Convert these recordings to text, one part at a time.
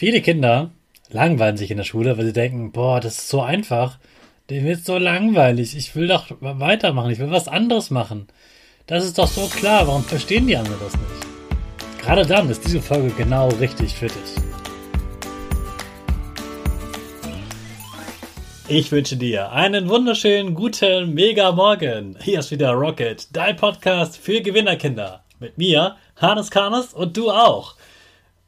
Viele Kinder langweilen sich in der Schule, weil sie denken, boah, das ist so einfach. Dem wird so langweilig. Ich will doch weitermachen. Ich will was anderes machen. Das ist doch so klar. Warum verstehen die anderen das nicht? Gerade dann ist diese Folge genau richtig für dich. Ich wünsche dir einen wunderschönen, guten, mega Morgen. Hier ist wieder Rocket, dein Podcast für Gewinnerkinder. Mit mir, Hannes Karnes und du auch.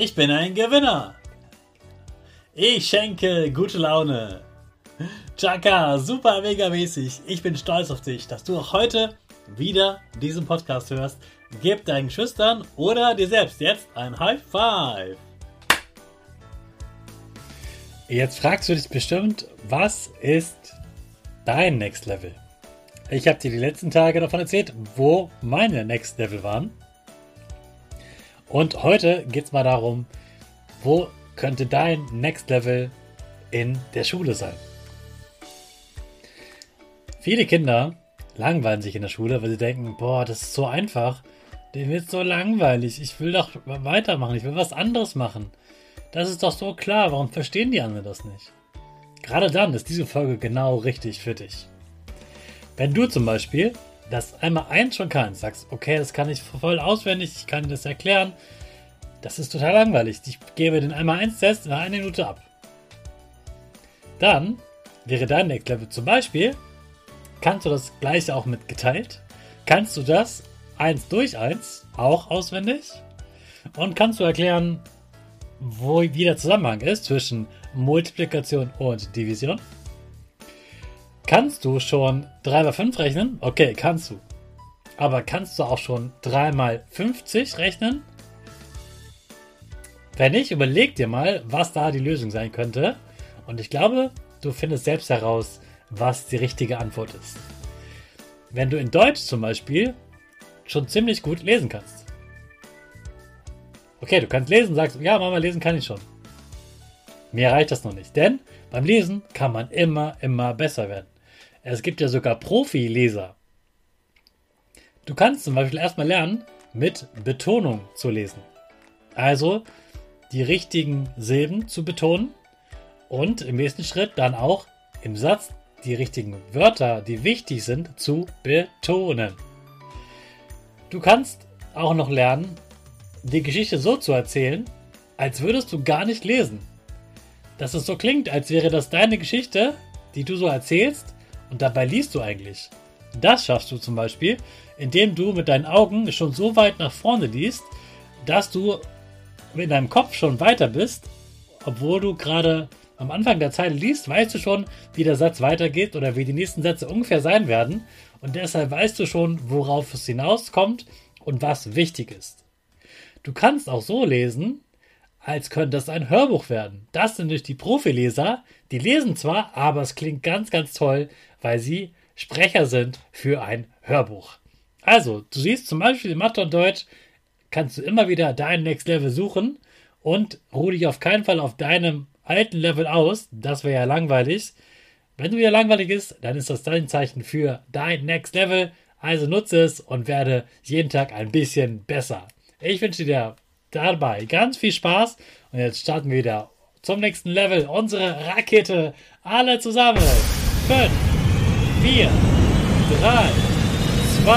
Ich bin ein Gewinner. Ich schenke gute Laune. Chaka, super mega mäßig. Ich bin stolz auf dich, dass du auch heute wieder diesen Podcast hörst. Gib deinen Schüchtern oder dir selbst jetzt ein High Five. Jetzt fragst du dich bestimmt, was ist dein Next Level? Ich habe dir die letzten Tage davon erzählt, wo meine Next Level waren. Und heute geht es mal darum, wo könnte dein Next Level in der Schule sein? Viele Kinder langweilen sich in der Schule, weil sie denken, boah, das ist so einfach. Dem wird so langweilig. Ich will doch weitermachen. Ich will was anderes machen. Das ist doch so klar. Warum verstehen die anderen das nicht? Gerade dann ist diese Folge genau richtig für dich. Wenn du zum Beispiel das einmal eins schon kannst, sagst, okay, das kann ich voll auswendig, ich kann dir das erklären, das ist total langweilig. Ich gebe den einmal eins Test in einer Minute ab. Dann wäre dein Next Level zum Beispiel, kannst du das gleiche auch mit geteilt? Kannst du das 1 durch 1 auch auswendig? Und kannst du erklären, wo wie der Zusammenhang ist zwischen Multiplikation und Division? Kannst du schon 3 mal 5 rechnen? Okay, kannst du. Aber kannst du auch schon 3 mal 50 rechnen? Wenn nicht, überleg dir mal, was da die Lösung sein könnte. Und ich glaube, du findest selbst heraus, was die richtige Antwort ist. Wenn du in Deutsch zum Beispiel schon ziemlich gut lesen kannst. Okay, du kannst lesen, sagst, ja, Mama, lesen kann ich schon. Mir reicht das noch nicht, denn beim Lesen kann man immer, immer besser werden. Es gibt ja sogar Profi-Leser. Du kannst zum Beispiel erstmal lernen, mit Betonung zu lesen. Also die richtigen Silben zu betonen und im nächsten Schritt dann auch im Satz die richtigen Wörter, die wichtig sind, zu betonen. Du kannst auch noch lernen, die Geschichte so zu erzählen, als würdest du gar nicht lesen. Dass es so klingt, als wäre das deine Geschichte, die du so erzählst, und dabei liest du eigentlich. Das schaffst du zum Beispiel, indem du mit deinen Augen schon so weit nach vorne liest, dass du in deinem Kopf schon weiter bist, obwohl du gerade am Anfang der Zeile liest, weißt du schon, wie der Satz weitergeht oder wie die nächsten Sätze ungefähr sein werden. Und deshalb weißt du schon, worauf es hinauskommt und was wichtig ist. Du kannst auch so lesen, als könnte das ein Hörbuch werden. Das sind nämlich die Profileser, die lesen zwar, aber es klingt ganz, ganz toll, weil sie Sprecher sind für ein Hörbuch. Also, du siehst zum Beispiel in Mathe und Deutsch, kannst du immer wieder dein Next Level suchen und ruh dich auf keinen Fall auf deinem alten Level aus. Das wäre ja langweilig. Wenn du wieder langweilig ist, dann ist das dein Zeichen für dein Next Level. Also nutze es und werde jeden Tag ein bisschen besser. Ich wünsche dir dabei ganz viel Spaß und jetzt starten wir wieder zum nächsten Level. Unsere Rakete. Alle zusammen. 5, 4, 3, 2,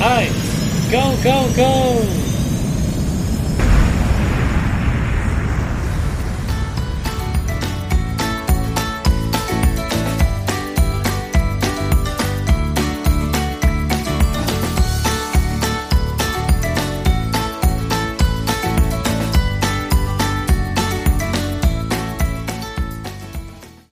1. Go, go, go!